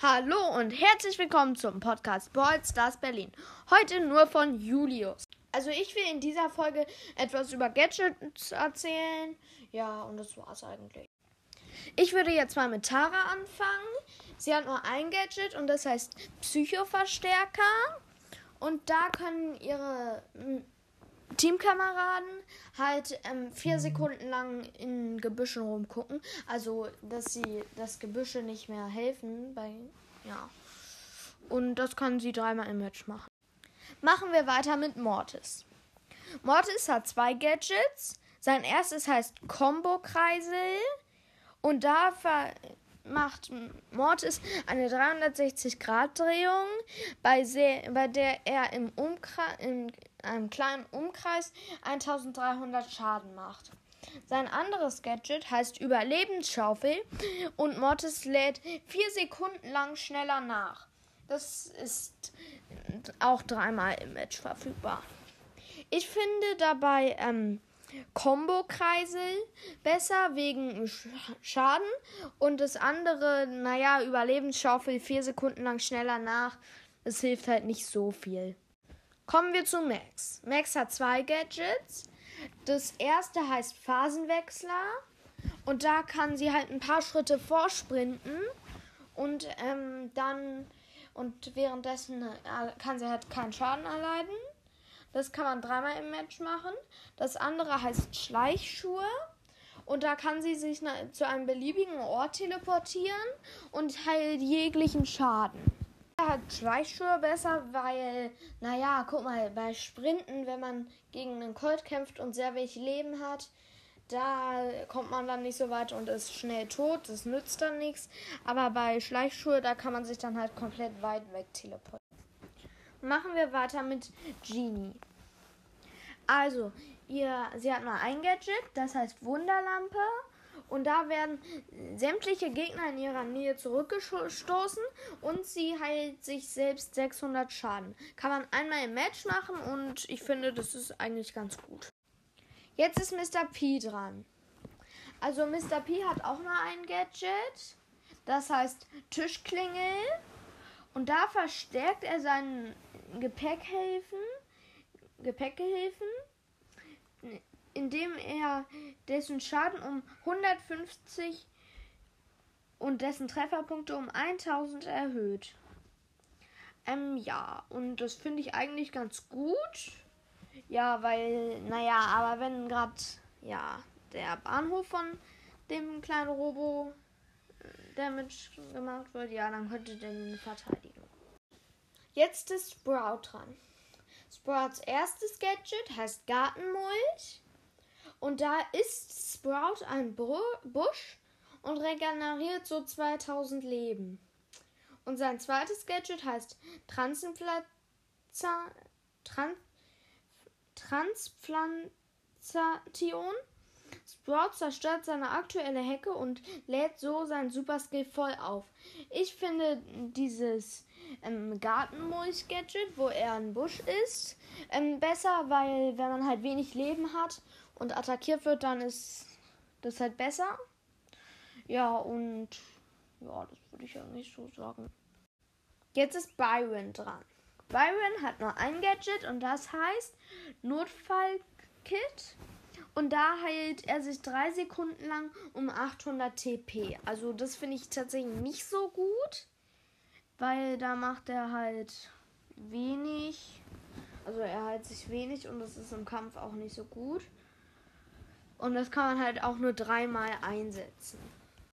Hallo und herzlich willkommen zum Podcast Brawl Stars Berlin. Heute nur von Julius. Also ich will in dieser Folge etwas über Gadgets erzählen. Ja, und das war's eigentlich. Ich würde jetzt mal mit Tara anfangen. Sie hat nur ein Gadget und das heißt Psychoverstärker. Und da können ihre Teamkameraden halt ähm, vier Sekunden lang in Gebüschen rumgucken. Also, dass sie das Gebüsche nicht mehr helfen. Bei, ja. Und das kann sie dreimal im Match machen. Machen wir weiter mit Mortis. Mortis hat zwei Gadgets. Sein erstes heißt Combo-Kreisel. Und da macht Mortis eine 360-Grad-Drehung, bei, bei, der er im, in einem kleinen Umkreis 1300 Schaden macht. Sein anderes Gadget heißt Überlebensschaufel und Mortis lädt vier Sekunden lang schneller nach. Das ist auch dreimal im Match verfügbar. Ich finde dabei ähm, Combo-Kreisel besser wegen Schaden und das andere, naja, Überlebensschaufel vier Sekunden lang schneller nach. Das hilft halt nicht so viel. Kommen wir zu Max. Max hat zwei Gadgets. Das erste heißt Phasenwechsler und da kann sie halt ein paar Schritte vorsprinten und ähm, dann und währenddessen äh, kann sie halt keinen Schaden erleiden. Das kann man dreimal im Match machen. Das andere heißt Schleichschuhe. Und da kann sie sich zu einem beliebigen Ort teleportieren und heilt jeglichen Schaden. Er hat Schleichschuhe besser, weil, naja, guck mal, bei Sprinten, wenn man gegen einen Colt kämpft und sehr wenig Leben hat, da kommt man dann nicht so weit und ist schnell tot. Das nützt dann nichts. Aber bei Schleichschuhe, da kann man sich dann halt komplett weit weg teleportieren. Machen wir weiter mit Genie. Also, ihr, sie hat nur ein Gadget, das heißt Wunderlampe. Und da werden sämtliche Gegner in ihrer Nähe zurückgestoßen und sie heilt sich selbst 600 Schaden. Kann man einmal im Match machen und ich finde, das ist eigentlich ganz gut. Jetzt ist Mr. P dran. Also Mr. P hat auch nur ein Gadget. Das heißt Tischklingel. Und da verstärkt er seinen Gepäckhilfen, Gepäckgehilfen, indem er dessen Schaden um 150 und dessen Trefferpunkte um 1000 erhöht. Ähm, ja, und das finde ich eigentlich ganz gut. Ja, weil, naja, aber wenn gerade, ja, der Bahnhof von dem kleinen Robo Damage gemacht wird, ja, dann könnte der ihn verteidigen. Jetzt ist Sprout dran. Sprouts erstes Gadget heißt Gartenmulch. Und da ist Sprout ein Busch und regeneriert so 2000 Leben. Und sein zweites Gadget heißt Transplantation. Sprout zerstört seine aktuelle Hecke und lädt so seinen Superskill voll auf. Ich finde dieses ähm, Gartenmulch-Gadget, wo er ein Busch ist, ähm, besser, weil wenn man halt wenig Leben hat und attackiert wird, dann ist das halt besser. Ja, und ja, das würde ich nicht so sagen. Jetzt ist Byron dran. Byron hat nur ein Gadget und das heißt Notfallkit. Und da heilt er sich drei Sekunden lang um 800 TP. Also das finde ich tatsächlich nicht so gut, weil da macht er halt wenig. Also er heilt sich wenig und das ist im Kampf auch nicht so gut. Und das kann man halt auch nur dreimal einsetzen.